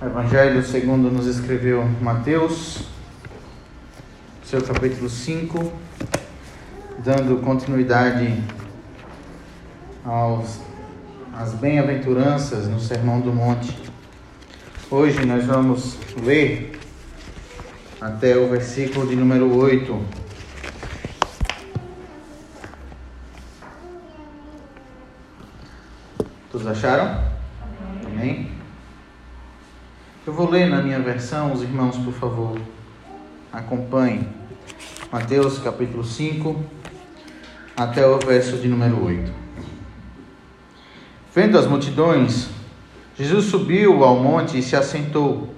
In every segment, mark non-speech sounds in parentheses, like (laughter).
Evangelho segundo nos escreveu Mateus, seu capítulo 5, dando continuidade aos, às bem-aventuranças no Sermão do Monte. Hoje nós vamos ler até o versículo de número 8. Todos acharam? Amém? Eu vou ler na minha versão, os irmãos, por favor, acompanhem. Mateus capítulo 5, até o verso de número 8. Vendo as multidões, Jesus subiu ao monte e se assentou.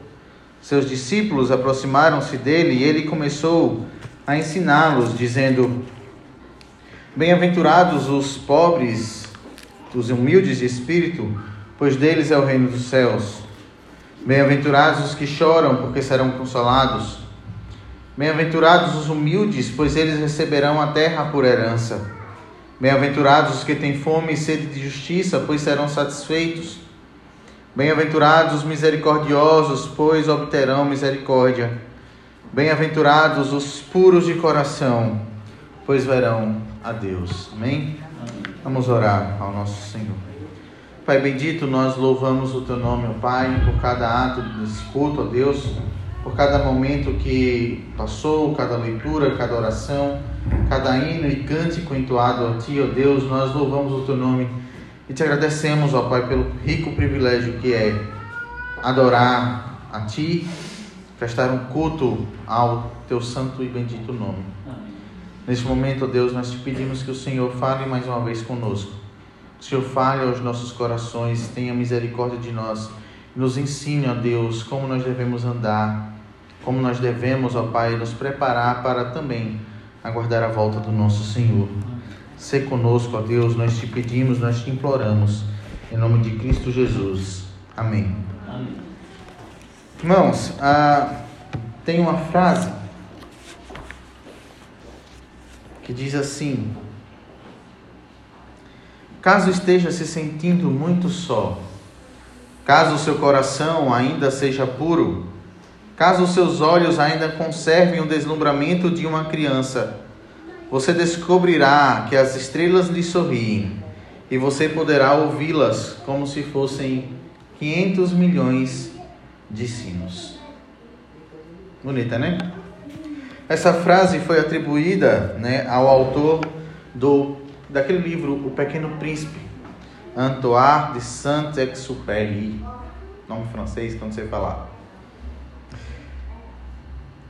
Seus discípulos aproximaram-se dele e ele começou a ensiná-los, dizendo: Bem-aventurados os pobres, os humildes de espírito, pois deles é o reino dos céus. Bem-aventurados os que choram, porque serão consolados. Bem-aventurados os humildes, pois eles receberão a terra por herança. Bem-aventurados os que têm fome e sede de justiça, pois serão satisfeitos. Bem-aventurados os misericordiosos, pois obterão misericórdia. Bem-aventurados os puros de coração, pois verão a Deus. Amém? Vamos orar ao nosso Senhor. Pai bendito, nós louvamos o Teu nome, ó Pai, por cada ato desse culto, ó Deus, por cada momento que passou, cada leitura, cada oração, cada hino e cântico entoado a Ti, ó Deus, nós louvamos o Teu nome e te agradecemos, ó Pai, pelo rico privilégio que é adorar a Ti, prestar um culto ao Teu santo e bendito nome. Neste momento, ó Deus, nós te pedimos que o Senhor fale mais uma vez conosco Senhor, fale aos nossos corações, tenha misericórdia de nós. Nos ensine, ó Deus, como nós devemos andar, como nós devemos, ó Pai, nos preparar para também aguardar a volta do nosso Senhor. Se conosco, ó Deus, nós te pedimos, nós te imploramos, em nome de Cristo Jesus. Amém. Amém. Irmãos, ah, tem uma frase que diz assim: Caso esteja se sentindo muito só, caso o seu coração ainda seja puro, caso os seus olhos ainda conservem o deslumbramento de uma criança, você descobrirá que as estrelas lhe sorriem e você poderá ouvi-las como se fossem 500 milhões de sinos. Bonita, né? Essa frase foi atribuída né, ao autor do daquele livro O Pequeno Príncipe, Antoine de Saint-Exupéry, nome francês que eu não sei falar.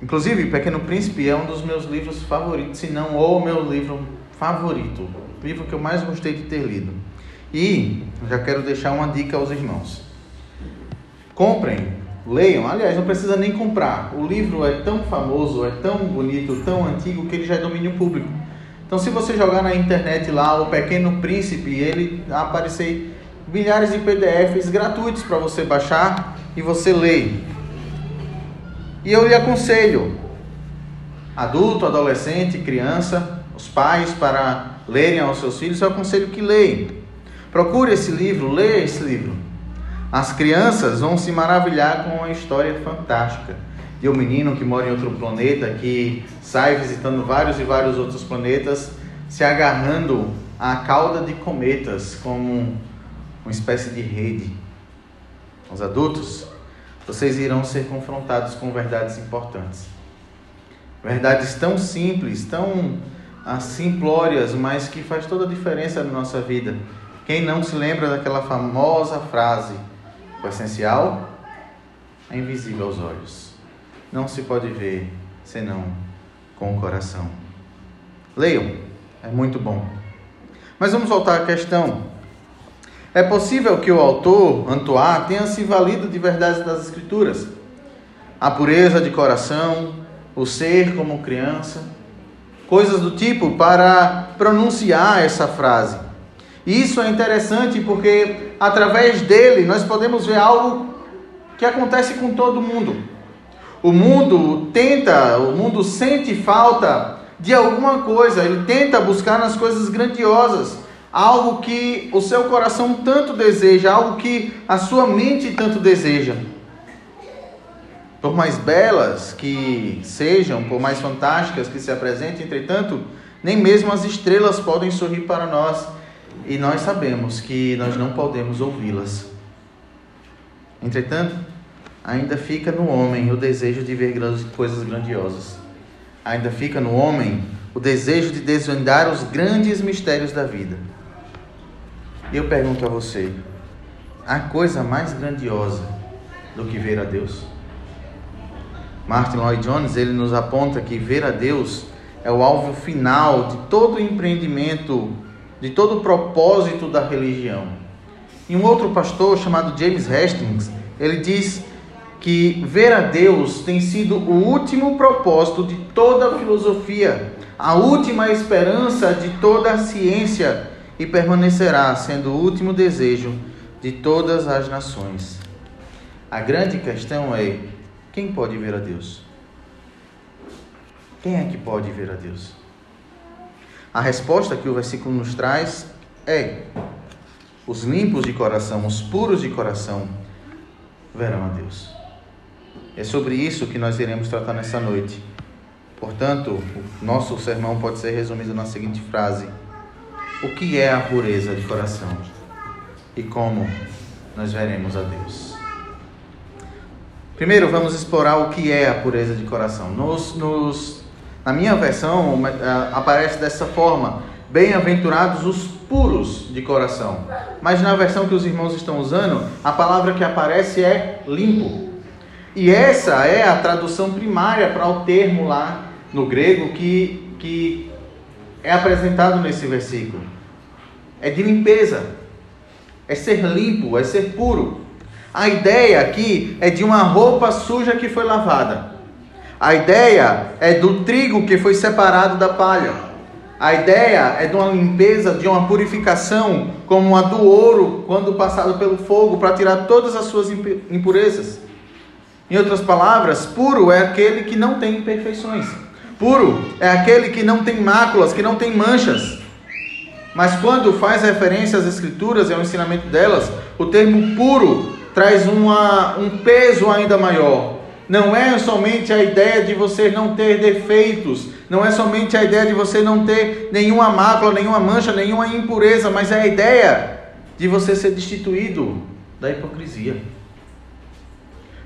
Inclusive, Pequeno Príncipe é um dos meus livros favoritos, se não o meu livro favorito, o livro que eu mais gostei de ter lido. E já quero deixar uma dica aos irmãos. Comprem, leiam. Aliás, não precisa nem comprar. O livro é tão famoso, é tão bonito, tão antigo que ele já é domínio público. Então, se você jogar na internet lá o Pequeno Príncipe, ele aparecer milhares de PDFs gratuitos para você baixar e você ler. E eu lhe aconselho, adulto, adolescente, criança, os pais para lerem aos seus filhos, eu aconselho que leiam. Procure esse livro, leia esse livro. As crianças vão se maravilhar com uma história fantástica de um menino que mora em outro planeta, que sai visitando vários e vários outros planetas, se agarrando à cauda de cometas como uma espécie de rede. Os adultos, vocês irão ser confrontados com verdades importantes. Verdades tão simples, tão ah, simplórias, mas que faz toda a diferença na nossa vida. Quem não se lembra daquela famosa frase: o essencial é invisível aos olhos não se pode ver senão com o coração. Leiam, é muito bom. Mas vamos voltar à questão. É possível que o autor, Antoine, tenha se valido de verdades das Escrituras. A pureza de coração, o ser como criança, coisas do tipo para pronunciar essa frase. Isso é interessante porque através dele nós podemos ver algo que acontece com todo mundo. O mundo tenta, o mundo sente falta de alguma coisa, ele tenta buscar nas coisas grandiosas, algo que o seu coração tanto deseja, algo que a sua mente tanto deseja. Por mais belas que sejam, por mais fantásticas que se apresentem, entretanto, nem mesmo as estrelas podem sorrir para nós e nós sabemos que nós não podemos ouvi-las. Entretanto, ainda fica no homem o desejo de ver coisas grandiosas. Ainda fica no homem o desejo de desvendar os grandes mistérios da vida. E eu pergunto a você: há coisa mais grandiosa do que ver a Deus? Martin Lloyd Jones ele nos aponta que ver a Deus é o alvo final de todo o empreendimento, de todo o propósito da religião. E um outro pastor chamado James Hastings, ele diz que ver a Deus tem sido o último propósito de toda a filosofia, a última esperança de toda a ciência e permanecerá sendo o último desejo de todas as nações. A grande questão é: quem pode ver a Deus? Quem é que pode ver a Deus? A resposta que o versículo nos traz é: os limpos de coração, os puros de coração, verão a Deus. É sobre isso que nós iremos tratar nessa noite. Portanto, o nosso sermão pode ser resumido na seguinte frase: O que é a pureza de coração? E como nós veremos a Deus? Primeiro, vamos explorar o que é a pureza de coração. Nos, nos na minha versão é, aparece dessa forma: bem-aventurados os puros de coração. Mas na versão que os irmãos estão usando, a palavra que aparece é limpo. E essa é a tradução primária para o termo lá no grego que, que é apresentado nesse versículo. É de limpeza, é ser limpo, é ser puro. A ideia aqui é de uma roupa suja que foi lavada. A ideia é do trigo que foi separado da palha. A ideia é de uma limpeza, de uma purificação, como a do ouro quando passado pelo fogo, para tirar todas as suas impurezas. Em outras palavras, puro é aquele que não tem imperfeições. Puro é aquele que não tem máculas, que não tem manchas. Mas quando faz referência às escrituras e ao ensinamento delas, o termo puro traz uma, um peso ainda maior não é somente a ideia de você não ter defeitos, não é somente a ideia de você não ter nenhuma mácula, nenhuma mancha, nenhuma impureza, mas é a ideia de você ser destituído da hipocrisia,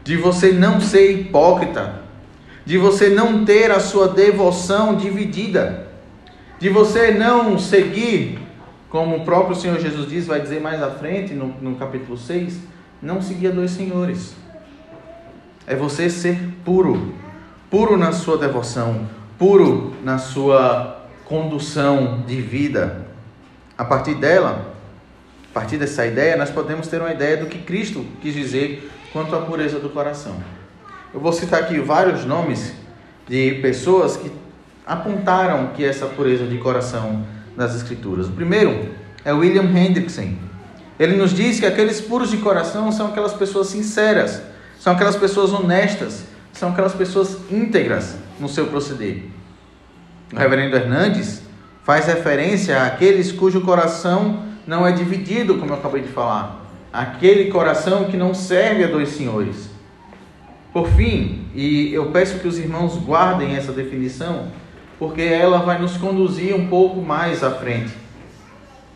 de você não ser hipócrita, de você não ter a sua devoção dividida, de você não seguir, como o próprio Senhor Jesus diz, vai dizer mais à frente, no, no capítulo 6, não seguir a dois senhores é você ser puro, puro na sua devoção, puro na sua condução de vida. A partir dela, a partir dessa ideia, nós podemos ter uma ideia do que Cristo quis dizer quanto à pureza do coração. Eu vou citar aqui vários nomes de pessoas que apontaram que essa pureza de coração nas Escrituras. O primeiro é William Hendrickson. Ele nos diz que aqueles puros de coração são aquelas pessoas sinceras, são aquelas pessoas honestas, são aquelas pessoas íntegras no seu proceder. O reverendo Hernandes faz referência àqueles cujo coração não é dividido, como eu acabei de falar. Aquele coração que não serve a dois senhores. Por fim, e eu peço que os irmãos guardem essa definição, porque ela vai nos conduzir um pouco mais à frente.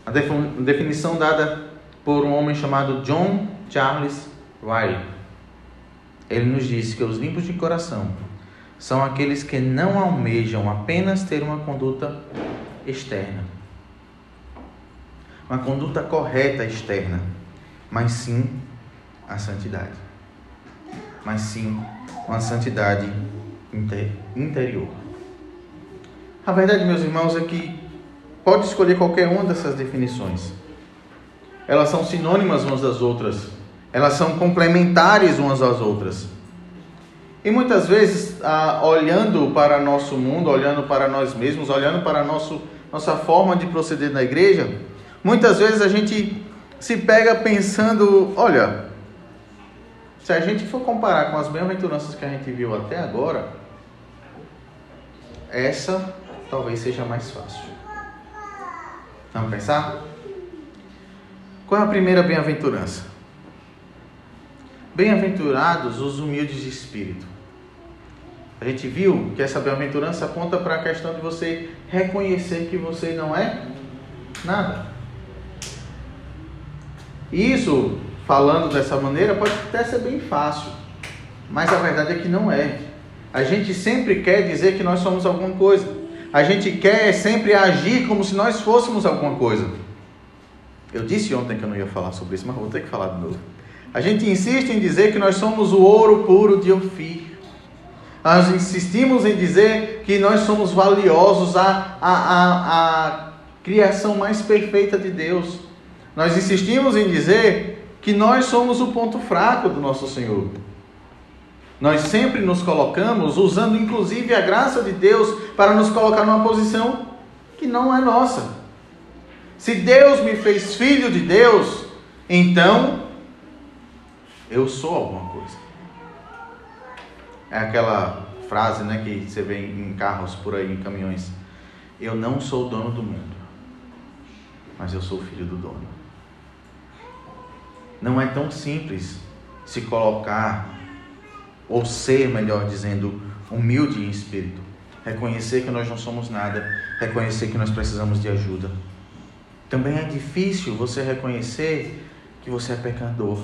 A definição dada por um homem chamado John Charles Riley ele nos disse que os limpos de coração são aqueles que não almejam apenas ter uma conduta externa, uma conduta correta externa, mas sim a santidade, mas sim uma santidade interior. A verdade, meus irmãos, é que pode escolher qualquer uma dessas definições. Elas são sinônimas umas das outras elas são complementares umas às outras. E muitas vezes, ah, olhando para nosso mundo, olhando para nós mesmos, olhando para nosso, nossa forma de proceder na igreja, muitas vezes a gente se pega pensando: olha, se a gente for comparar com as bem-aventuranças que a gente viu até agora, essa talvez seja mais fácil. Vamos pensar? Qual é a primeira bem-aventurança? Bem-aventurados os humildes de espírito. A gente viu que essa bem-aventurança aponta para a questão de você reconhecer que você não é nada. Isso, falando dessa maneira, pode até ser bem fácil, mas a verdade é que não é. A gente sempre quer dizer que nós somos alguma coisa. A gente quer sempre agir como se nós fôssemos alguma coisa. Eu disse ontem que eu não ia falar sobre isso, mas vou ter que falar de novo. A gente insiste em dizer que nós somos o ouro puro de Ofir. Nós insistimos em dizer que nós somos valiosos, a, a, a, a criação mais perfeita de Deus. Nós insistimos em dizer que nós somos o ponto fraco do nosso Senhor. Nós sempre nos colocamos usando inclusive a graça de Deus para nos colocar numa posição que não é nossa. Se Deus me fez filho de Deus, então eu sou alguma coisa. É aquela frase né, que você vê em carros por aí, em caminhões. Eu não sou o dono do mundo, mas eu sou filho do dono. Não é tão simples se colocar, ou ser, melhor dizendo, humilde em espírito. Reconhecer que nós não somos nada, reconhecer que nós precisamos de ajuda. Também é difícil você reconhecer que você é pecador.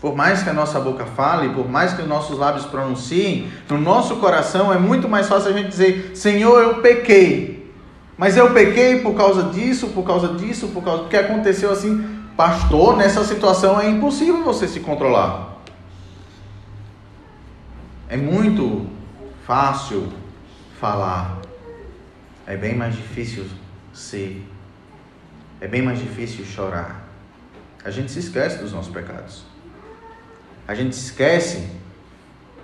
Por mais que a nossa boca fale, por mais que os nossos lábios pronunciem, no nosso coração é muito mais fácil a gente dizer: Senhor, eu pequei. Mas eu pequei por causa disso, por causa disso, por causa do que aconteceu assim. Pastor, nessa situação é impossível você se controlar. É muito fácil falar, é bem mais difícil ser. É bem mais difícil chorar. A gente se esquece dos nossos pecados. A gente esquece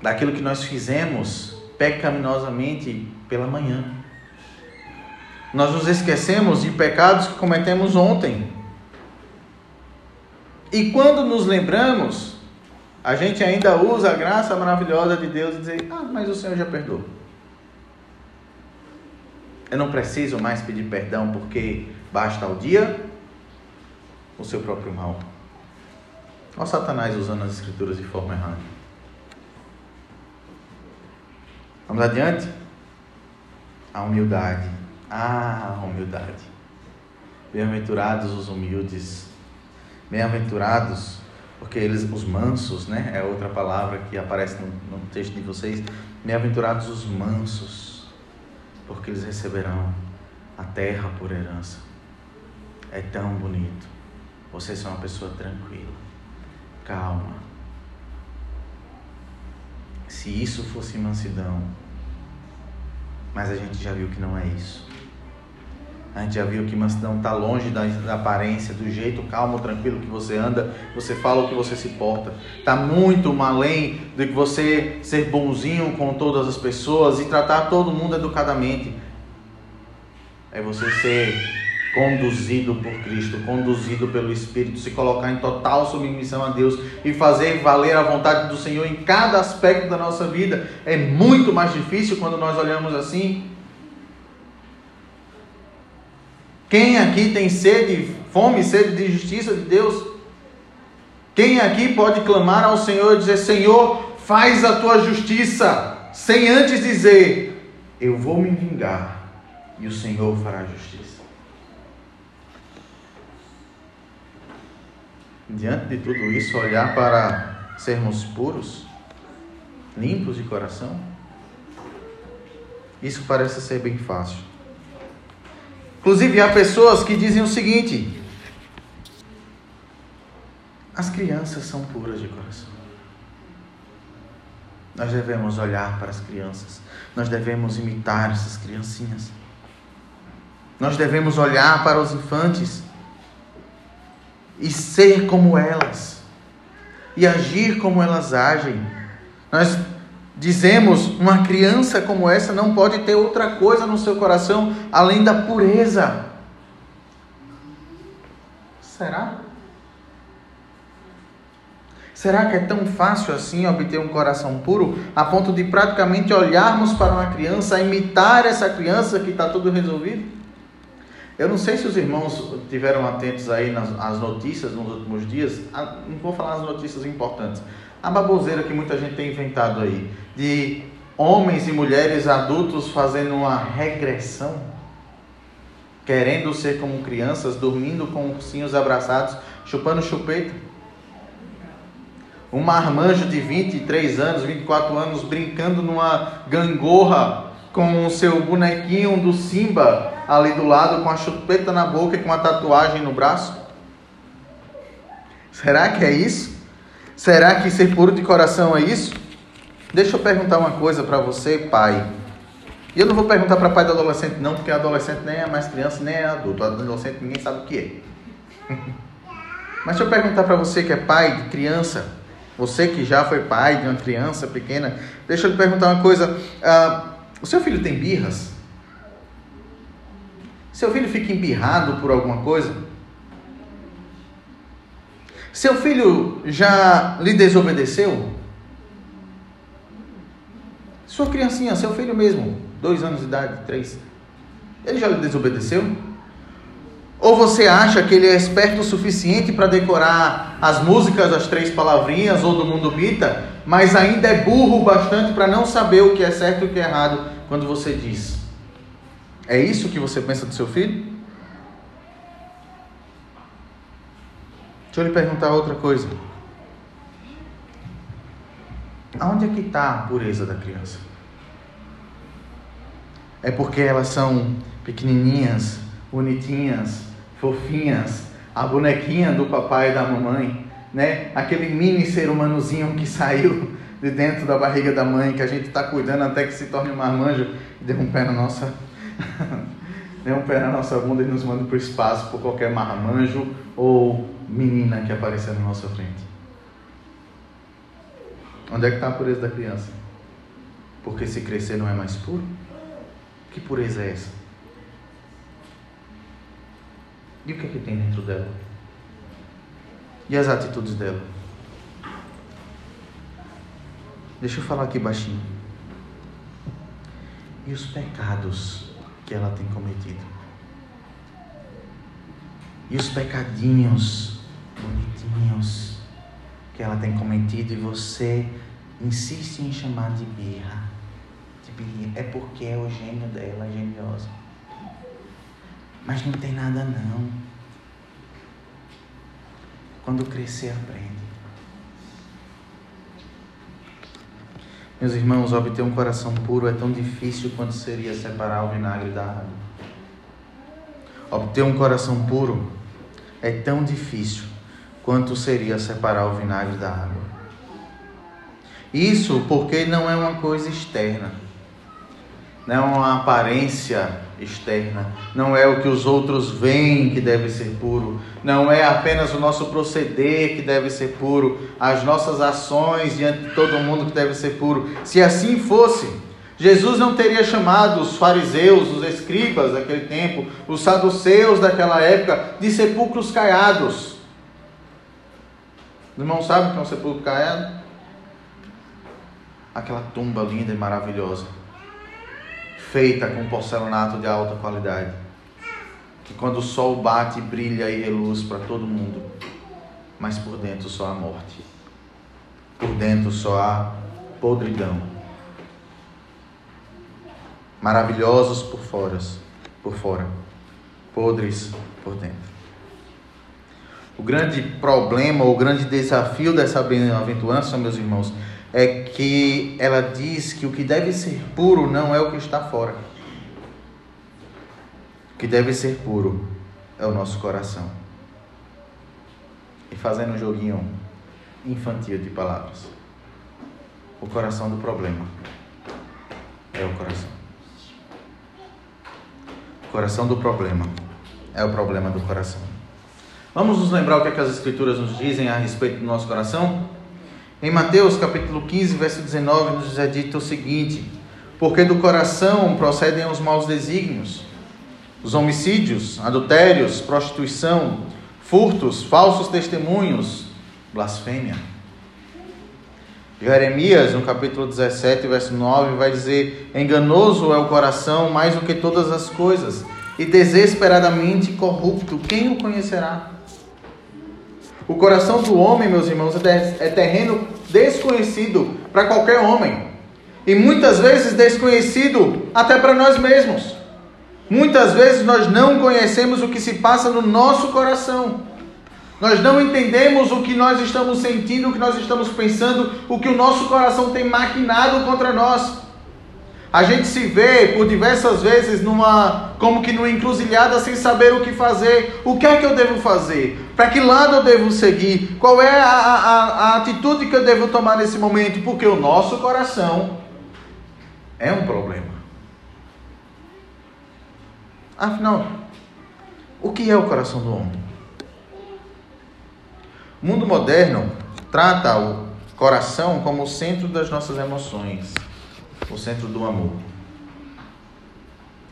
daquilo que nós fizemos pecaminosamente pela manhã. Nós nos esquecemos de pecados que cometemos ontem. E quando nos lembramos, a gente ainda usa a graça maravilhosa de Deus e diz: Ah, mas o Senhor já perdoou. Eu não preciso mais pedir perdão porque basta ao dia o seu próprio mal. Olha Satanás usando as escrituras de forma errada. Vamos adiante? A humildade. Ah, a humildade. Bem-aventurados os humildes. Bem-aventurados, porque eles, os mansos, né? É outra palavra que aparece no, no texto de vocês. Bem-aventurados os mansos, porque eles receberão a terra por herança. É tão bonito. Vocês são uma pessoa tranquila calma. Se isso fosse mansidão, mas a gente já viu que não é isso. A gente já viu que mansidão está longe da, da, aparência, do jeito calmo, tranquilo que você anda, você fala o que você se porta. Está muito além do que você ser bonzinho com todas as pessoas e tratar todo mundo educadamente. É você ser conduzido por Cristo, conduzido pelo Espírito, se colocar em total submissão a Deus e fazer valer a vontade do Senhor em cada aspecto da nossa vida, é muito mais difícil quando nós olhamos assim. Quem aqui tem sede, fome, sede de justiça de Deus? Quem aqui pode clamar ao Senhor e dizer: Senhor, faz a tua justiça, sem antes dizer: Eu vou me vingar e o Senhor fará justiça? diante de tudo isso, olhar para sermos puros, limpos de coração? Isso parece ser bem fácil. Inclusive, há pessoas que dizem o seguinte: as crianças são puras de coração. Nós devemos olhar para as crianças, nós devemos imitar essas criancinhas. Nós devemos olhar para os infantes e ser como elas e agir como elas agem. Nós dizemos, uma criança como essa não pode ter outra coisa no seu coração além da pureza. Será? Será que é tão fácil assim obter um coração puro a ponto de praticamente olharmos para uma criança, imitar essa criança que está tudo resolvido? Eu não sei se os irmãos tiveram atentos aí nas, nas notícias nos últimos dias. A, não vou falar as notícias importantes. A baboseira que muita gente tem inventado aí de homens e mulheres adultos fazendo uma regressão, querendo ser como crianças, dormindo com ursinhos abraçados, chupando chupeta. Um marmanjo de 23 anos, 24 anos, brincando numa gangorra com o seu bonequinho do Simba ali do lado, com a chupeta na boca e com a tatuagem no braço. Será que é isso? Será que ser puro de coração é isso? Deixa eu perguntar uma coisa para você, pai. E eu não vou perguntar para pai do adolescente, não, porque adolescente nem é mais criança, nem é adulto. Adolescente ninguém sabe o que é. (laughs) Mas deixa eu perguntar para você que é pai de criança, você que já foi pai de uma criança pequena, deixa eu lhe perguntar uma coisa. Uh, o seu filho tem birras? Seu filho fica embirrado por alguma coisa? Seu filho já lhe desobedeceu? Sua criancinha, seu filho mesmo, dois anos de idade, três, ele já lhe desobedeceu? Ou você acha que ele é esperto o suficiente para decorar as músicas, as três palavrinhas ou do mundo bita, mas ainda é burro bastante para não saber o que é certo e o que é errado quando você diz? É isso que você pensa do seu filho? Deixa eu lhe perguntar outra coisa. Aonde é que está a pureza da criança? É porque elas são pequenininhas, bonitinhas, fofinhas, a bonequinha do papai e da mamãe, né? Aquele mini ser humanozinho que saiu de dentro da barriga da mãe, que a gente está cuidando até que se torne um marmanjo e dê um pé na nossa dê um pé na nossa bunda e nos manda para o espaço por qualquer marmanjo ou menina que aparecer na nossa frente. Onde é que está a pureza da criança? Porque se crescer não é mais puro? Que pureza é essa? E o que é que tem dentro dela? E as atitudes dela? Deixa eu falar aqui baixinho. E os pecados que ela tem cometido? E os pecadinhos bonitinhos que ela tem cometido e você insiste em chamar de birra. De birra. É porque é o gênio dela, é geniosa. Mas não tem nada não. Quando crescer, aprende. Meus irmãos, obter um coração puro é tão difícil quanto seria separar o vinagre da água. Obter um coração puro é tão difícil quanto seria separar o vinagre da água. Isso porque não é uma coisa externa, não é uma aparência externa, não é o que os outros veem que deve ser puro, não é apenas o nosso proceder que deve ser puro, as nossas ações diante de todo mundo que deve ser puro. Se assim fosse, Jesus não teria chamado os fariseus, os escribas daquele tempo, os saduceus daquela época, de sepulcros caiados. Os irmãos sabem que é um sepulcro caiado? Aquela tumba linda e maravilhosa, feita com porcelanato de alta qualidade, que quando o sol bate, brilha e reluz para todo mundo, mas por dentro só há morte, por dentro só há podridão. Maravilhosos por fora, por fora, podres por dentro. O grande problema, o grande desafio dessa bem-aventurança, meus irmãos, é que ela diz que o que deve ser puro não é o que está fora. O que deve ser puro é o nosso coração. E fazendo um joguinho infantil de palavras. O coração do problema é o coração. O coração do problema é o problema do coração. Vamos nos lembrar o que, é que as Escrituras nos dizem a respeito do nosso coração? Em Mateus capítulo 15, verso 19, nos é dito o seguinte: Porque do coração procedem os maus desígnios, os homicídios, adultérios, prostituição, furtos, falsos testemunhos, blasfêmia. Jeremias, no capítulo 17, verso 9, vai dizer: Enganoso é o coração mais do que todas as coisas, e desesperadamente corrupto, quem o conhecerá? O coração do homem, meus irmãos, é terreno desconhecido para qualquer homem. E muitas vezes desconhecido até para nós mesmos. Muitas vezes nós não conhecemos o que se passa no nosso coração. Nós não entendemos o que nós estamos sentindo, o que nós estamos pensando, o que o nosso coração tem maquinado contra nós. A gente se vê por diversas vezes numa como que numa encruzilhada sem saber o que fazer. O que é que eu devo fazer? Para que lado eu devo seguir? Qual é a, a, a atitude que eu devo tomar nesse momento? Porque o nosso coração é um problema. Afinal, o que é o coração do homem? O mundo moderno trata o coração como o centro das nossas emoções o centro do amor.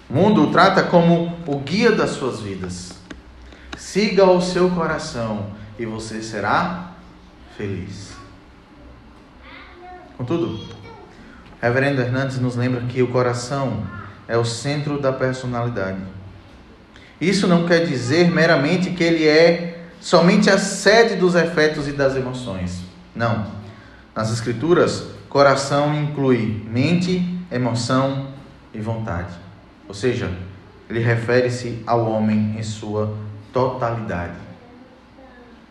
O mundo o trata como o guia das suas vidas. Siga o seu coração e você será feliz. Contudo, Reverendo Hernandes nos lembra que o coração é o centro da personalidade. Isso não quer dizer meramente que ele é somente a sede dos efeitos e das emoções. Não. Nas Escrituras, Coração inclui mente, emoção e vontade. Ou seja, ele refere-se ao homem em sua totalidade.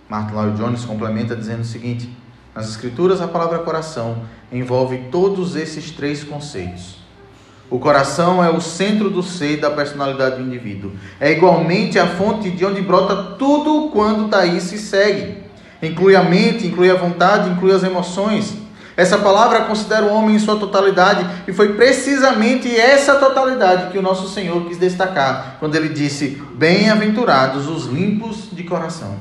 Martin Lloyd Jones complementa dizendo o seguinte: nas Escrituras, a palavra coração envolve todos esses três conceitos. O coração é o centro do ser da personalidade do indivíduo. É igualmente a fonte de onde brota tudo quando daí se segue. Inclui a mente, inclui a vontade, inclui as emoções. Essa palavra considera o homem em sua totalidade e foi precisamente essa totalidade que o nosso Senhor quis destacar quando ele disse: Bem-aventurados os limpos de coração.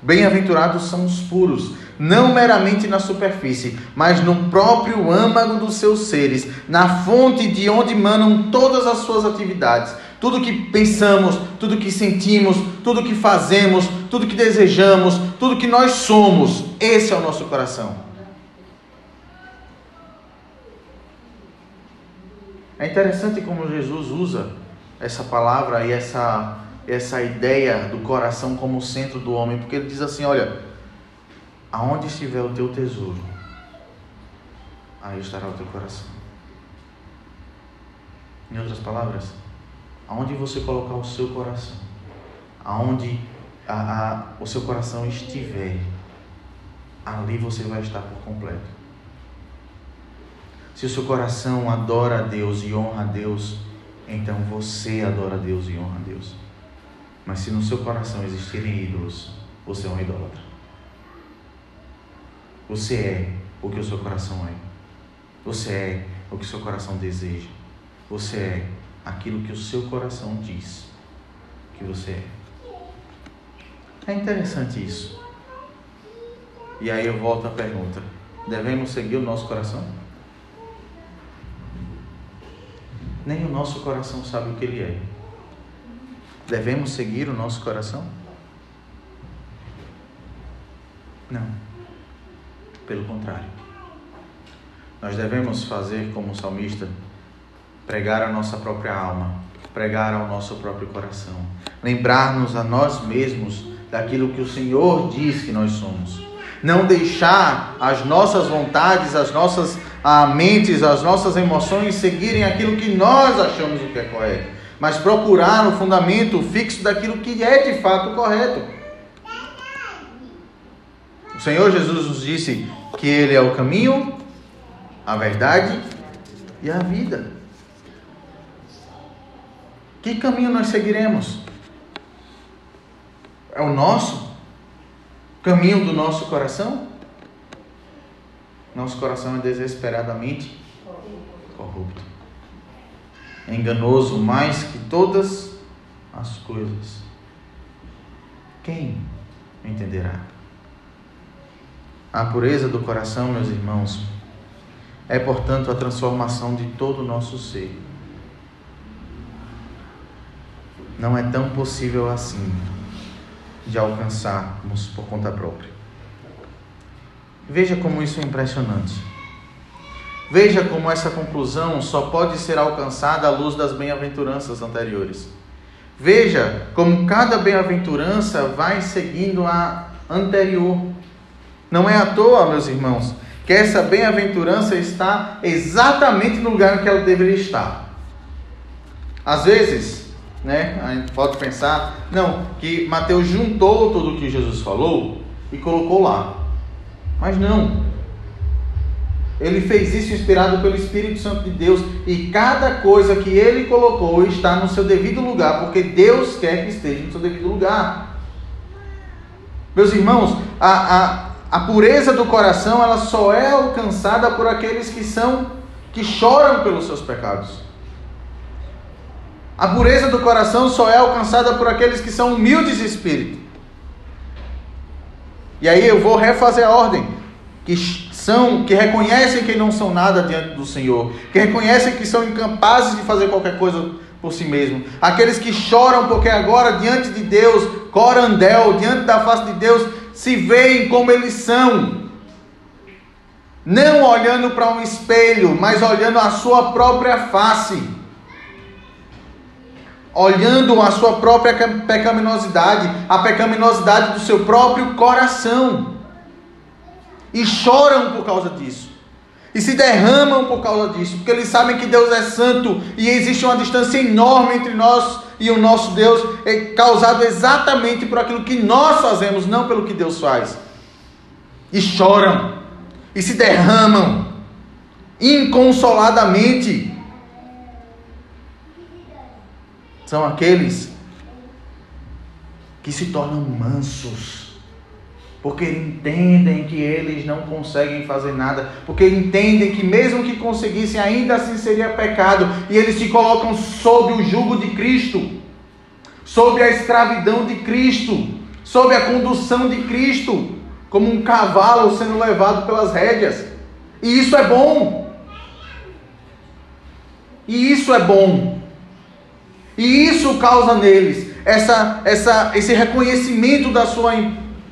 Bem-aventurados são os puros, não meramente na superfície, mas no próprio âmago dos seus seres, na fonte de onde manam todas as suas atividades. Tudo que pensamos, tudo que sentimos, tudo que fazemos, tudo que desejamos, tudo que nós somos, esse é o nosso coração. É interessante como Jesus usa essa palavra e essa, essa ideia do coração como centro do homem, porque ele diz assim: olha, aonde estiver o teu tesouro, aí estará o teu coração. Em outras palavras, aonde você colocar o seu coração, aonde a, a, o seu coração estiver, ali você vai estar por completo. Se o seu coração adora a Deus e honra a Deus, então você adora a Deus e honra a Deus. Mas se no seu coração existirem ídolos, você é um idólatra. Você é o que o seu coração é. Você é o que o seu coração deseja. Você é aquilo que o seu coração diz que você é. É interessante isso. E aí eu volto à pergunta: devemos seguir o nosso coração? Nem o nosso coração sabe o que ele é. Devemos seguir o nosso coração? Não. Pelo contrário. Nós devemos fazer como o salmista, pregar a nossa própria alma, pregar ao nosso próprio coração, lembrar-nos a nós mesmos daquilo que o Senhor diz que nós somos. Não deixar as nossas vontades, as nossas a mentes, as nossas emoções seguirem aquilo que nós achamos o que é correto, mas procurar o fundamento fixo daquilo que é de fato correto. O Senhor Jesus nos disse que Ele é o caminho, a verdade e a vida. Que caminho nós seguiremos? É o nosso? Caminho do nosso coração? Nosso coração é desesperadamente corrupto. É enganoso mais que todas as coisas. Quem entenderá? A pureza do coração, meus irmãos, é, portanto, a transformação de todo o nosso ser. Não é tão possível assim de alcançarmos por conta própria. Veja como isso é impressionante. Veja como essa conclusão só pode ser alcançada à luz das bem-aventuranças anteriores. Veja como cada bem-aventurança vai seguindo a anterior. Não é à toa, meus irmãos, que essa bem-aventurança está exatamente no lugar em que ela deveria estar. Às vezes, né, a gente pode pensar, não, que Mateus juntou tudo o que Jesus falou e colocou lá. Mas não. Ele fez isso inspirado pelo Espírito Santo de Deus e cada coisa que ele colocou está no seu devido lugar, porque Deus quer que esteja no seu devido lugar. Meus irmãos, a, a, a pureza do coração ela só é alcançada por aqueles que são que choram pelos seus pecados. A pureza do coração só é alcançada por aqueles que são humildes de espírito. E aí eu vou refazer a ordem. Que são, que reconhecem que não são nada diante do Senhor, que reconhecem que são incapazes de fazer qualquer coisa por si mesmo. Aqueles que choram porque agora diante de Deus, corandel, diante da face de Deus, se veem como eles são. Não olhando para um espelho, mas olhando a sua própria face olhando a sua própria pecaminosidade, a pecaminosidade do seu próprio coração. E choram por causa disso. E se derramam por causa disso, porque eles sabem que Deus é santo e existe uma distância enorme entre nós e o nosso Deus, é causado exatamente por aquilo que nós fazemos, não pelo que Deus faz. E choram, e se derramam inconsoladamente são aqueles que se tornam mansos, porque entendem que eles não conseguem fazer nada, porque entendem que mesmo que conseguissem, ainda assim seria pecado, e eles se colocam sob o jugo de Cristo, sob a escravidão de Cristo, sob a condução de Cristo, como um cavalo sendo levado pelas rédeas. E isso é bom. E isso é bom. E isso causa neles essa, essa, esse reconhecimento da sua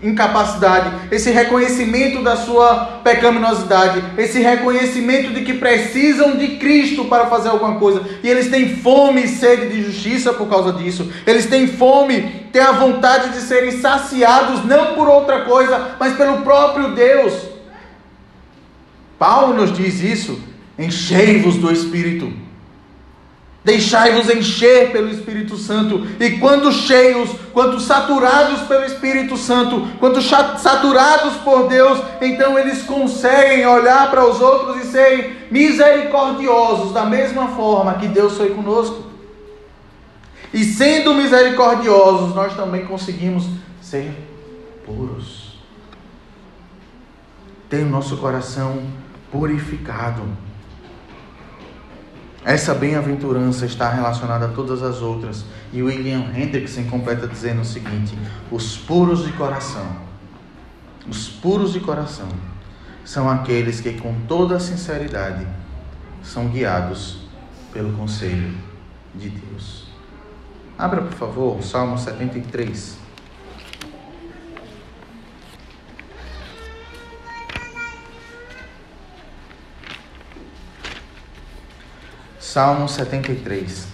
incapacidade, esse reconhecimento da sua pecaminosidade, esse reconhecimento de que precisam de Cristo para fazer alguma coisa. E eles têm fome e sede de justiça por causa disso. Eles têm fome, têm a vontade de serem saciados não por outra coisa, mas pelo próprio Deus. Paulo nos diz isso: enchei-vos do Espírito. Deixai-vos encher pelo Espírito Santo, e quando cheios, quando saturados pelo Espírito Santo, quando saturados por Deus, então eles conseguem olhar para os outros e serem misericordiosos, da mesma forma que Deus foi conosco. E sendo misericordiosos, nós também conseguimos ser puros. Ter o nosso coração purificado. Essa bem-aventurança está relacionada a todas as outras. E William Hendrickson completa dizendo o seguinte: os puros de coração, os puros de coração, são aqueles que com toda sinceridade são guiados pelo conselho de Deus. Abra, por favor, o Salmo 73. Salmo 73.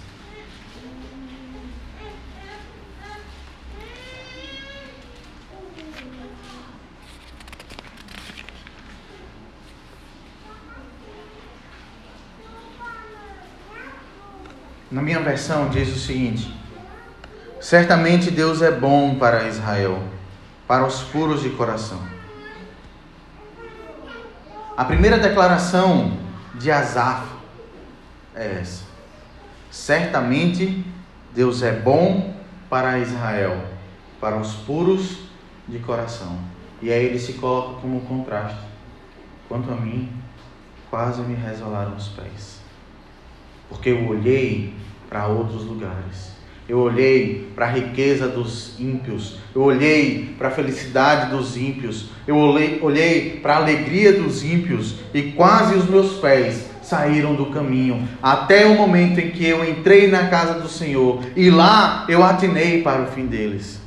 Na minha versão diz o seguinte: Certamente Deus é bom para Israel, para os puros de coração. A primeira declaração de Asaf é essa. Certamente Deus é bom para Israel, para os puros de coração. E aí ele se coloca como contraste. Quanto a mim, quase me resolaram os pés. Porque eu olhei para outros lugares. Eu olhei para a riqueza dos ímpios. Eu olhei para a felicidade dos ímpios. Eu olhei, olhei para a alegria dos ímpios. E quase os meus pés saíram do caminho, até o momento em que eu entrei na casa do Senhor e lá eu atinei para o fim deles.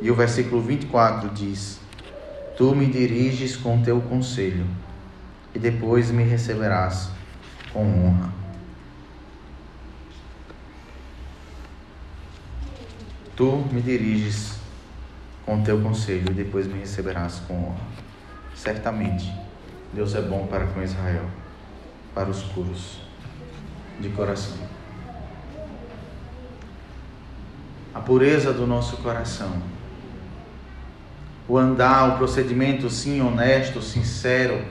E o versículo 24 diz: Tu me diriges com teu conselho, e depois me receberás com honra. Tu me diriges com teu conselho e depois me receberás com honra. Certamente, Deus é bom para com Israel, para os puros de coração. A pureza do nosso coração, o andar, o procedimento sim honesto, sincero,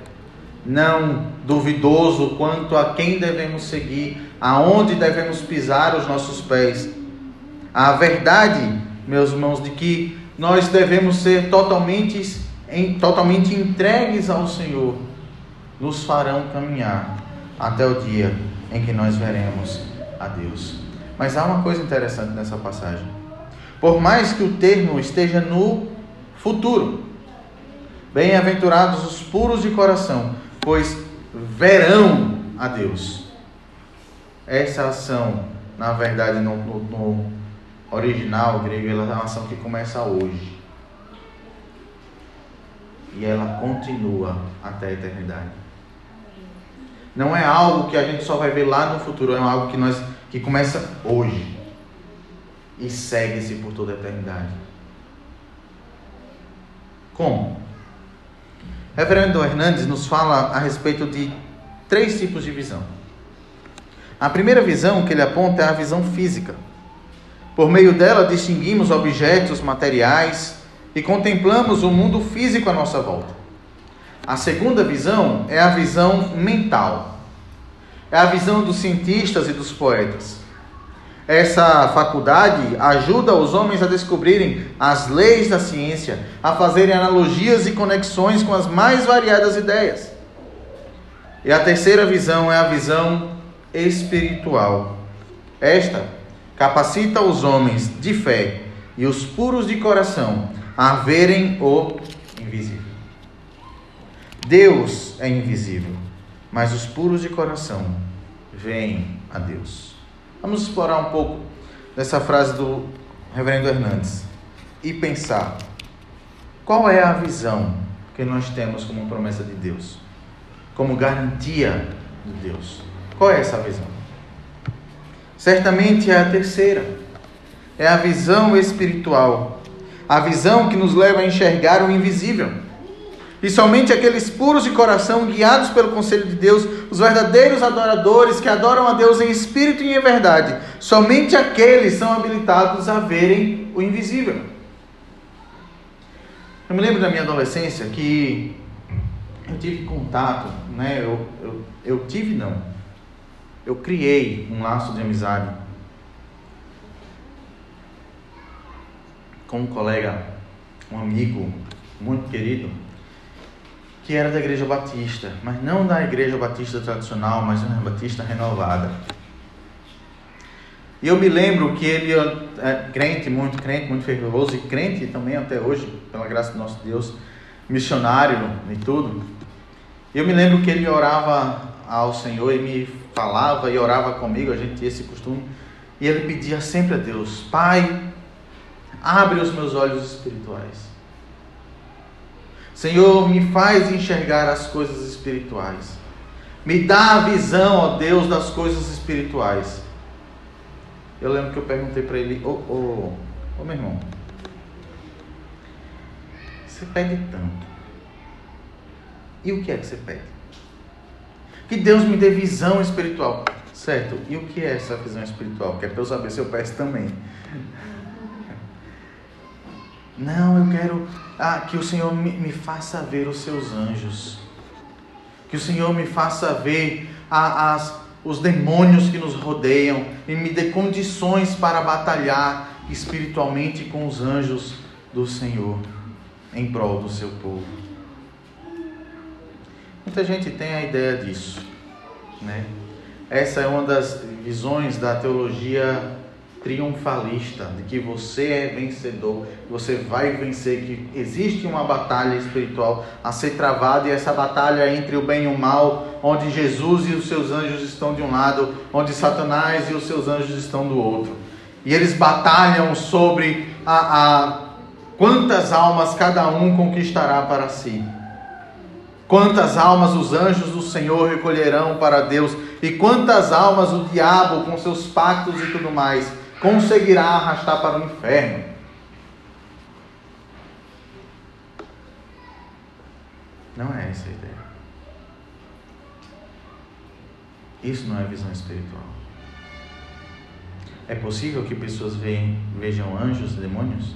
não duvidoso quanto a quem devemos seguir, aonde devemos pisar os nossos pés. A verdade, meus irmãos, de que nós devemos ser totalmente, totalmente entregues ao Senhor, nos farão caminhar até o dia em que nós veremos a Deus. Mas há uma coisa interessante nessa passagem. Por mais que o termo esteja no futuro, bem-aventurados os puros de coração, pois verão a Deus. Essa ação, na verdade, no, no, no original grego, ela é uma ação que começa hoje. E ela continua até a eternidade. Não é algo que a gente só vai ver lá no futuro, é algo que nós que começa hoje e segue-se por toda a eternidade. Como? Reverendo Hernandes nos fala a respeito de três tipos de visão. A primeira visão que ele aponta é a visão física. Por meio dela distinguimos objetos materiais e contemplamos o mundo físico à nossa volta. A segunda visão é a visão mental. É a visão dos cientistas e dos poetas. Essa faculdade ajuda os homens a descobrirem as leis da ciência, a fazerem analogias e conexões com as mais variadas ideias. E a terceira visão é a visão espiritual. Esta capacita os homens de fé e os puros de coração a verem o invisível. Deus é invisível, mas os puros de coração veem a Deus. Vamos explorar um pouco dessa frase do Reverendo Hernandes e pensar qual é a visão que nós temos como promessa de Deus, como garantia de Deus. Qual é essa visão? Certamente é a terceira. É a visão espiritual. A visão que nos leva a enxergar o invisível. E somente aqueles puros de coração, guiados pelo conselho de Deus, os verdadeiros adoradores que adoram a Deus em espírito e em verdade, somente aqueles são habilitados a verem o invisível. Eu me lembro da minha adolescência que eu tive contato, né? Eu, eu, eu tive não. Eu criei um laço de amizade com um colega, um amigo muito querido que era da Igreja Batista, mas não da Igreja Batista tradicional, mas uma Batista renovada. E eu me lembro que ele é crente, muito crente, muito fervoroso, e crente também até hoje, pela graça do nosso Deus, missionário e tudo. Eu me lembro que ele orava ao Senhor e me falava e orava comigo, a gente tinha esse costume, e ele pedia sempre a Deus: Pai, abre os meus olhos espirituais. Senhor, me faz enxergar as coisas espirituais. Me dá a visão, ó Deus, das coisas espirituais. Eu lembro que eu perguntei para ele, ô, ô, ô meu irmão, você pede tanto. E o que é que você pede? Que Deus me dê visão espiritual. Certo? E o que é essa visão espiritual? Que é para eu saber se eu peço também. Não, eu quero ah, que o Senhor me, me, faça ver os seus anjos. Que o Senhor me faça ver as, os demônios que nos rodeiam e me dê condições para batalhar espiritualmente com os anjos do Senhor em prol do seu povo. Muita gente tem a ideia disso, né? Essa é uma das visões da teologia triunfalista, de que você é vencedor, que você vai vencer, que existe uma batalha espiritual a ser travada e essa batalha é entre o bem e o mal, onde Jesus e os seus anjos estão de um lado, onde Satanás e os seus anjos estão do outro. E eles batalham sobre a, a quantas almas cada um conquistará para si. Quantas almas os anjos do Senhor recolherão para Deus e quantas almas o diabo com seus pactos e tudo mais conseguirá arrastar para o inferno. Não é essa a ideia. Isso não é visão espiritual. É possível que pessoas vejam anjos e demônios?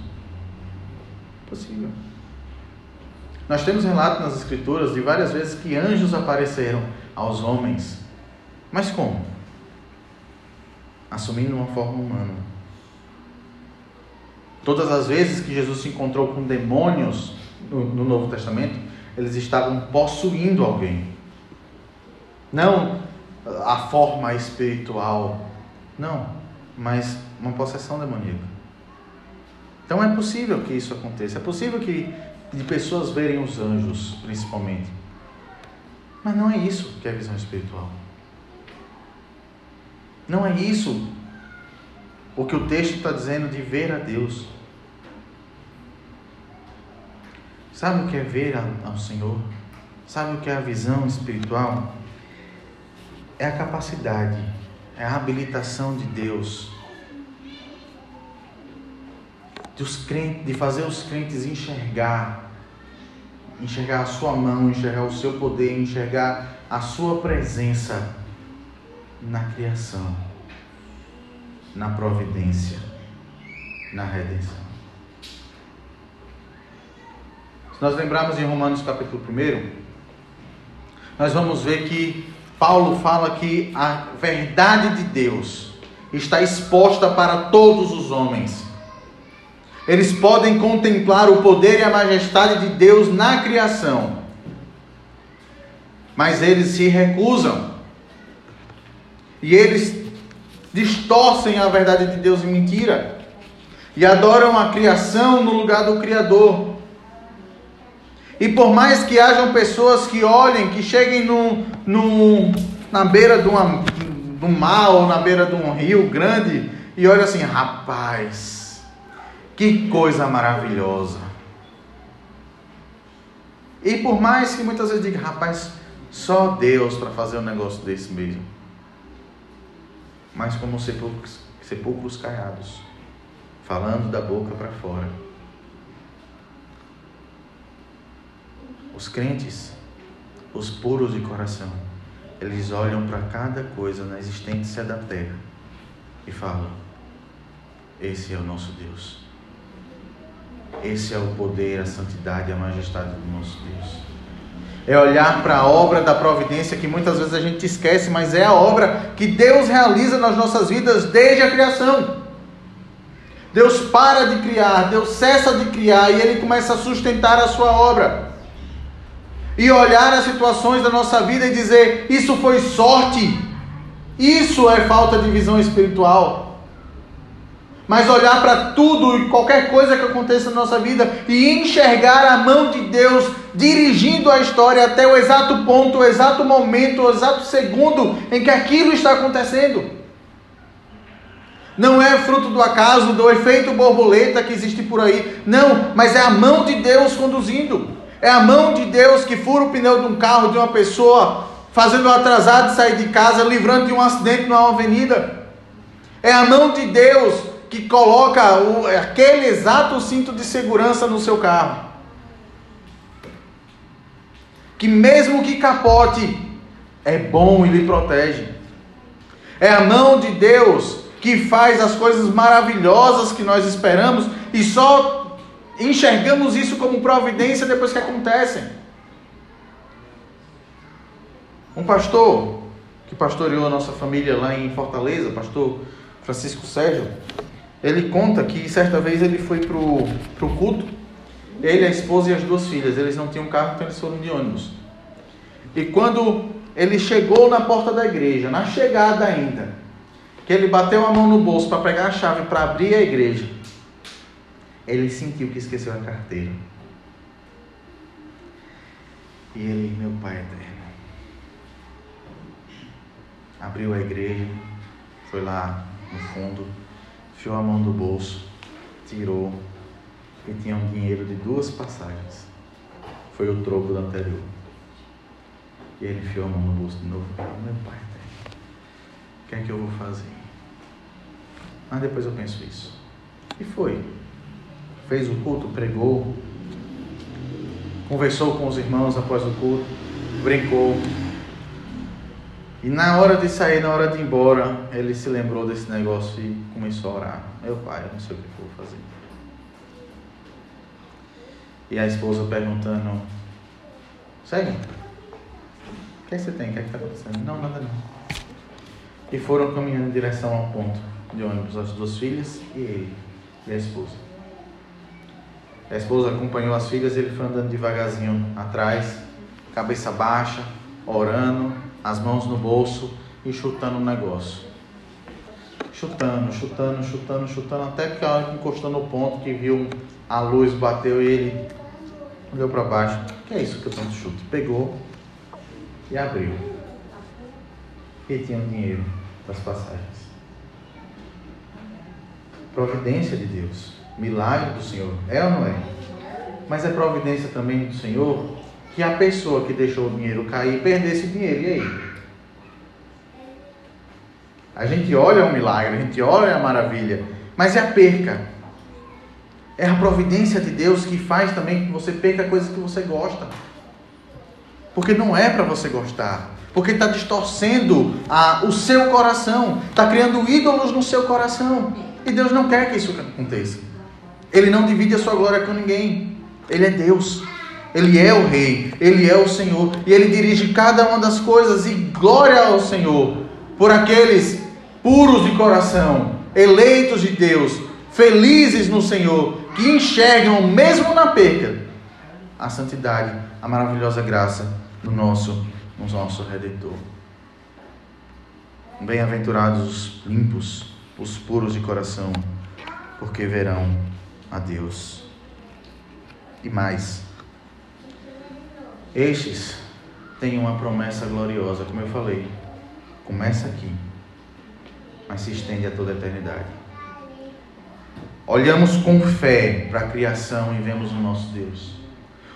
Possível. Nós temos relato nas Escrituras de várias vezes que anjos apareceram aos homens. Mas como? Assumindo uma forma humana. Todas as vezes que Jesus se encontrou com demônios no, no Novo Testamento, eles estavam possuindo alguém. Não a forma espiritual. Não, mas uma possessão demoníaca. Então é possível que isso aconteça. É possível que de pessoas verem os anjos, principalmente. Mas não é isso que é visão espiritual. Não é isso o que o texto está dizendo de ver a Deus. Sabe o que é ver ao Senhor? Sabe o que é a visão espiritual? É a capacidade, é a habilitação de Deus de, os crentes, de fazer os crentes enxergar, enxergar a sua mão, enxergar o seu poder, enxergar a sua presença na criação, na providência, na redenção. Se nós lembrarmos em Romanos capítulo 1, nós vamos ver que Paulo fala que a verdade de Deus está exposta para todos os homens. Eles podem contemplar o poder e a majestade de Deus na criação, mas eles se recusam. E eles distorcem a verdade de Deus em mentira e adoram a criação no lugar do Criador. E por mais que hajam pessoas que olhem, que cheguem no, na beira de, uma, de um mar ou na beira de um rio grande e olhem assim, rapaz, que coisa maravilhosa. E por mais que muitas vezes diga, rapaz, só Deus para fazer um negócio desse mesmo. Mas como sepulcros, sepulcros caiados, falando da boca para fora. Os crentes, os puros de coração, eles olham para cada coisa na existência da terra e falam: Esse é o nosso Deus. Esse é o poder, a santidade, a majestade do nosso Deus. É olhar para a obra da providência que muitas vezes a gente esquece, mas é a obra que Deus realiza nas nossas vidas desde a criação. Deus para de criar, Deus cessa de criar e Ele começa a sustentar a sua obra. E olhar as situações da nossa vida e dizer: Isso foi sorte, isso é falta de visão espiritual mas olhar para tudo e qualquer coisa que aconteça na nossa vida e enxergar a mão de Deus dirigindo a história até o exato ponto, o exato momento, o exato segundo em que aquilo está acontecendo. Não é fruto do acaso, do efeito borboleta que existe por aí. Não, mas é a mão de Deus conduzindo. É a mão de Deus que fura o pneu de um carro de uma pessoa, fazendo o atrasado sair de casa, livrando de um acidente numa avenida. É a mão de Deus que coloca o, aquele exato cinto de segurança no seu carro. Que mesmo que capote, é bom e lhe protege. É a mão de Deus que faz as coisas maravilhosas que nós esperamos e só enxergamos isso como providência depois que acontecem. Um pastor que pastoreou a nossa família lá em Fortaleza, pastor Francisco Sérgio, ele conta que certa vez ele foi pro, pro culto, ele, a esposa e as duas filhas. Eles não tinham carro, então eles foram de ônibus. E quando ele chegou na porta da igreja, na chegada ainda, que ele bateu a mão no bolso para pegar a chave para abrir a igreja, ele sentiu que esqueceu a carteira. E ele, meu pai eterno, abriu a igreja, foi lá no fundo, enfiou a mão no bolso, tirou e tinha um dinheiro de duas passagens. Foi o troco do anterior. E ele enfiou a mão no bolso de novo falou, meu pai, o que é que eu vou fazer? mas depois eu penso isso. E foi. Fez o culto, pregou, conversou com os irmãos após o culto, brincou. E na hora de sair, na hora de ir embora, ele se lembrou desse negócio e começou a orar. Meu pai, eu não sei o que vou fazer. E a esposa perguntando: Segue, o que, é que você tem? O que é está acontecendo? Não, nada não. E foram caminhando em direção ao ponto de ônibus, as duas filhas e ele, e a esposa. A esposa acompanhou as filhas e ele foi andando devagarzinho atrás, cabeça baixa, orando, as mãos no bolso e chutando o negócio. Chutando, chutando, chutando, chutando, até que a hora que encostou no ponto, que viu a luz, bateu e ele olhou para baixo. O que é isso que eu tanto chuto? Pegou e abriu. E tinha o dinheiro das passagens. Providência de Deus, milagre do Senhor, é ou não é? Mas é providência também do Senhor que a pessoa que deixou o dinheiro cair perdesse dinheiro. E aí? A gente olha o milagre, a gente olha a maravilha, mas é a perca. É a providência de Deus que faz também que você perca coisas que você gosta. Porque não é para você gostar. Porque está distorcendo a, o seu coração. Está criando ídolos no seu coração. E Deus não quer que isso aconteça. Ele não divide a sua glória com ninguém. Ele é Deus. Ele é o Rei. Ele é o Senhor. E Ele dirige cada uma das coisas. E glória ao Senhor por aqueles puros de coração, eleitos de Deus, felizes no Senhor, que enxergam, mesmo na perca, a santidade, a maravilhosa graça do nosso, do nosso Redentor. Bem-aventurados os limpos, os puros de coração, porque verão a Deus. E mais, estes têm uma promessa gloriosa, como eu falei. Começa aqui, mas se estende a toda a eternidade. Olhamos com fé para a criação e vemos o nosso Deus.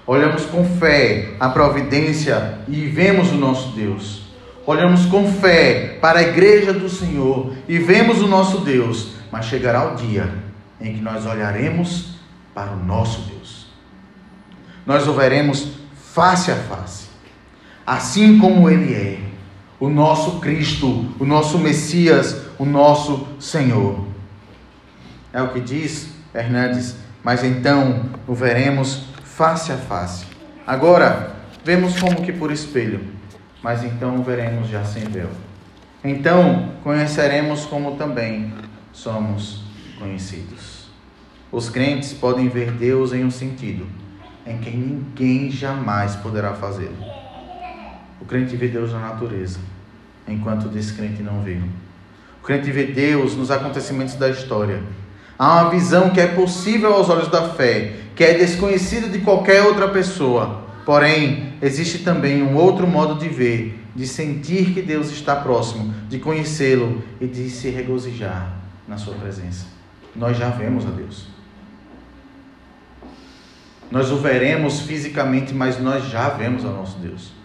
Olhamos com fé a providência e vemos o nosso Deus. Olhamos com fé para a igreja do Senhor e vemos o nosso Deus. Mas chegará o dia em que nós olharemos para o nosso Deus. Nós o veremos face a face, assim como Ele é, o nosso Cristo, o nosso Messias, o nosso Senhor. É o que diz Hernandes, mas então o veremos face a face. Agora, vemos como que por espelho, mas então veremos já sem véu. Então, conheceremos como também somos conhecidos. Os crentes podem ver Deus em um sentido em que ninguém jamais poderá fazê-lo. O crente vê Deus na natureza, enquanto o descrente não vê. O crente vê Deus nos acontecimentos da história. Há uma visão que é possível aos olhos da fé, que é desconhecida de qualquer outra pessoa. Porém, existe também um outro modo de ver, de sentir que Deus está próximo, de conhecê-lo e de se regozijar na sua presença. Nós já vemos a Deus. Nós o veremos fisicamente, mas nós já vemos ao nosso Deus.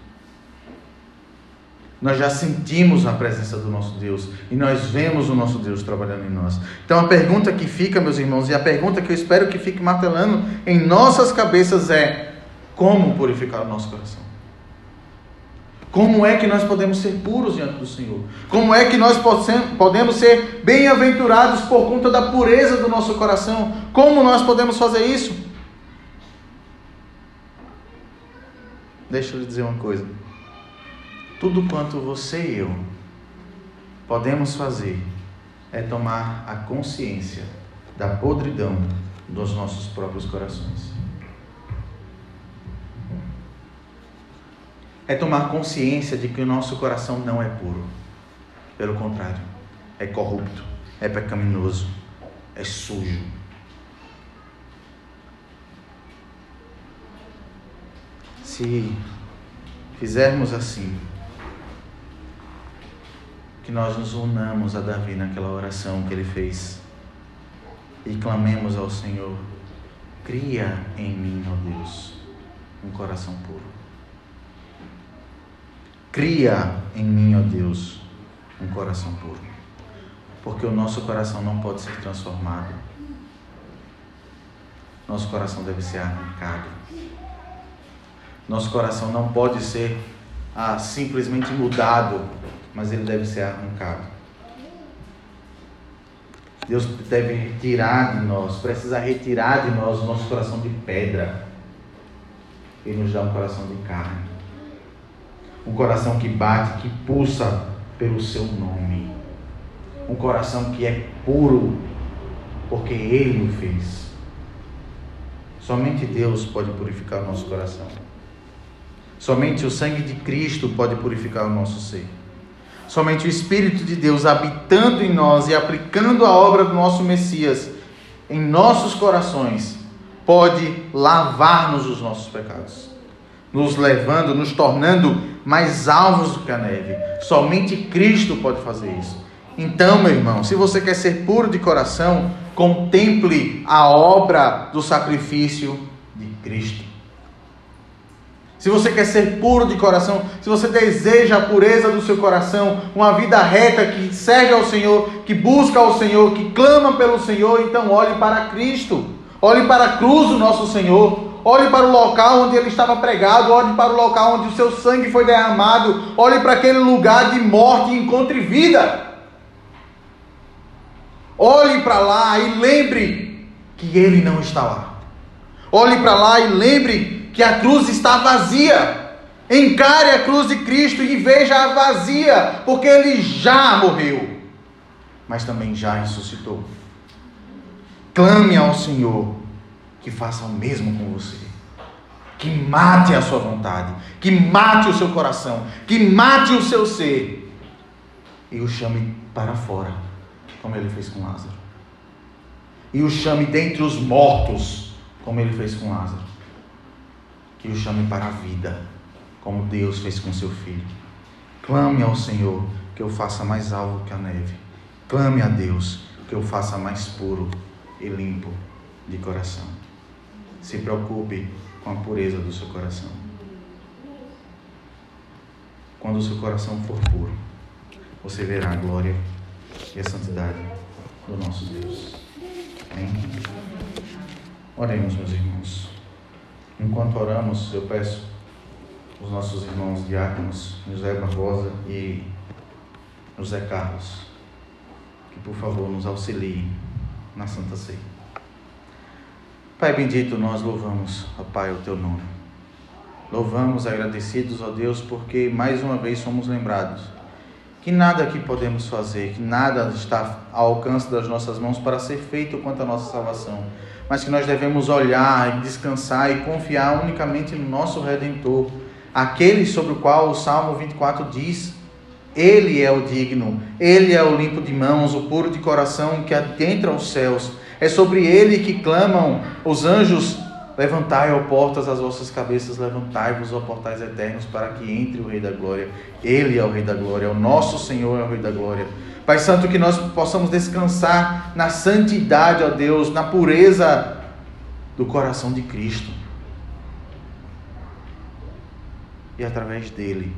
Nós já sentimos a presença do nosso Deus e nós vemos o nosso Deus trabalhando em nós. Então a pergunta que fica, meus irmãos, e a pergunta que eu espero que fique martelando em nossas cabeças é: como purificar o nosso coração? Como é que nós podemos ser puros diante do Senhor? Como é que nós podemos ser bem-aventurados por conta da pureza do nosso coração? Como nós podemos fazer isso? Deixa eu lhe dizer uma coisa. Tudo quanto você e eu podemos fazer é tomar a consciência da podridão dos nossos próprios corações. É tomar consciência de que o nosso coração não é puro. Pelo contrário, é corrupto, é pecaminoso, é sujo. Se fizermos assim, que nós nos unamos a Davi naquela oração que ele fez e clamemos ao Senhor: cria em mim, ó Deus, um coração puro. Cria em mim, ó Deus, um coração puro. Porque o nosso coração não pode ser transformado. Nosso coração deve ser arrancado. Nosso coração não pode ser ah, simplesmente mudado, mas ele deve ser arrancado. Deus deve retirar de nós, precisa retirar de nós o nosso coração de pedra e nos dar um coração de carne. Um coração que bate, que pulsa pelo seu nome. Um coração que é puro, porque Ele o fez. Somente Deus pode purificar o nosso coração. Somente o sangue de Cristo pode purificar o nosso ser. Somente o Espírito de Deus habitando em nós e aplicando a obra do nosso Messias em nossos corações pode lavar-nos os nossos pecados, nos levando, nos tornando mais alvos do que a neve. Somente Cristo pode fazer isso. Então, meu irmão, se você quer ser puro de coração, contemple a obra do sacrifício de Cristo. Se você quer ser puro de coração, se você deseja a pureza do seu coração, uma vida reta que serve ao Senhor, que busca ao Senhor, que clama pelo Senhor, então olhe para Cristo. Olhe para a cruz do nosso Senhor. Olhe para o local onde ele estava pregado, olhe para o local onde o seu sangue foi derramado, olhe para aquele lugar de morte e encontre vida. Olhe para lá e lembre que ele não está lá. Olhe para lá e lembre que a cruz está vazia. Encare a cruz de Cristo e veja-a vazia, porque ele já morreu, mas também já ressuscitou. Clame ao Senhor que faça o mesmo com você. Que mate a sua vontade, que mate o seu coração, que mate o seu ser e o chame para fora como ele fez com Lázaro. E o chame dentre os mortos, como ele fez com Lázaro. Que o chame para a vida, como Deus fez com seu filho. Clame ao Senhor que eu faça mais alvo que a neve. Clame a Deus que eu faça mais puro e limpo de coração. Se preocupe com a pureza do seu coração. Quando o seu coração for puro, você verá a glória e a santidade do nosso Deus. Amém? Oremos, meus irmãos. Enquanto oramos, eu peço os nossos irmãos diáconos, José Barbosa e José Carlos, que por favor nos auxiliem na Santa Ceia. Pai bendito, nós louvamos, ó Pai, o teu nome. Louvamos agradecidos, ó Deus, porque mais uma vez somos lembrados que nada aqui podemos fazer, que nada está ao alcance das nossas mãos para ser feito quanto à nossa salvação, mas que nós devemos olhar descansar e confiar unicamente no nosso Redentor, aquele sobre o qual o Salmo 24 diz: Ele é o digno, Ele é o limpo de mãos, o puro de coração que adentra os céus. É sobre ele que clamam os anjos Levantai, ó portas, as vossas cabeças, levantai-vos, ó portais eternos, para que entre o Rei da Glória. Ele é o Rei da Glória, o nosso Senhor é o Rei da Glória. Pai Santo, que nós possamos descansar na santidade, ó Deus, na pureza do coração de Cristo. E através dele,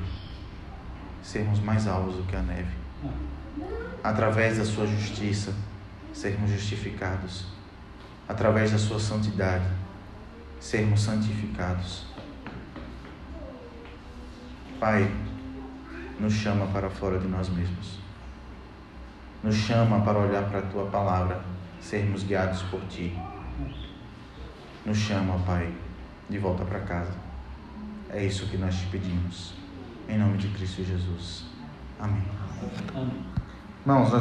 sermos mais alvos do que a neve. Através da sua justiça, sermos justificados. Através da sua santidade sermos santificados. Pai, nos chama para fora de nós mesmos. Nos chama para olhar para a tua palavra, sermos guiados por ti. Nos chama, Pai, de volta para casa. É isso que nós te pedimos. Em nome de Cristo Jesus. Amém. Amém. Irmãos,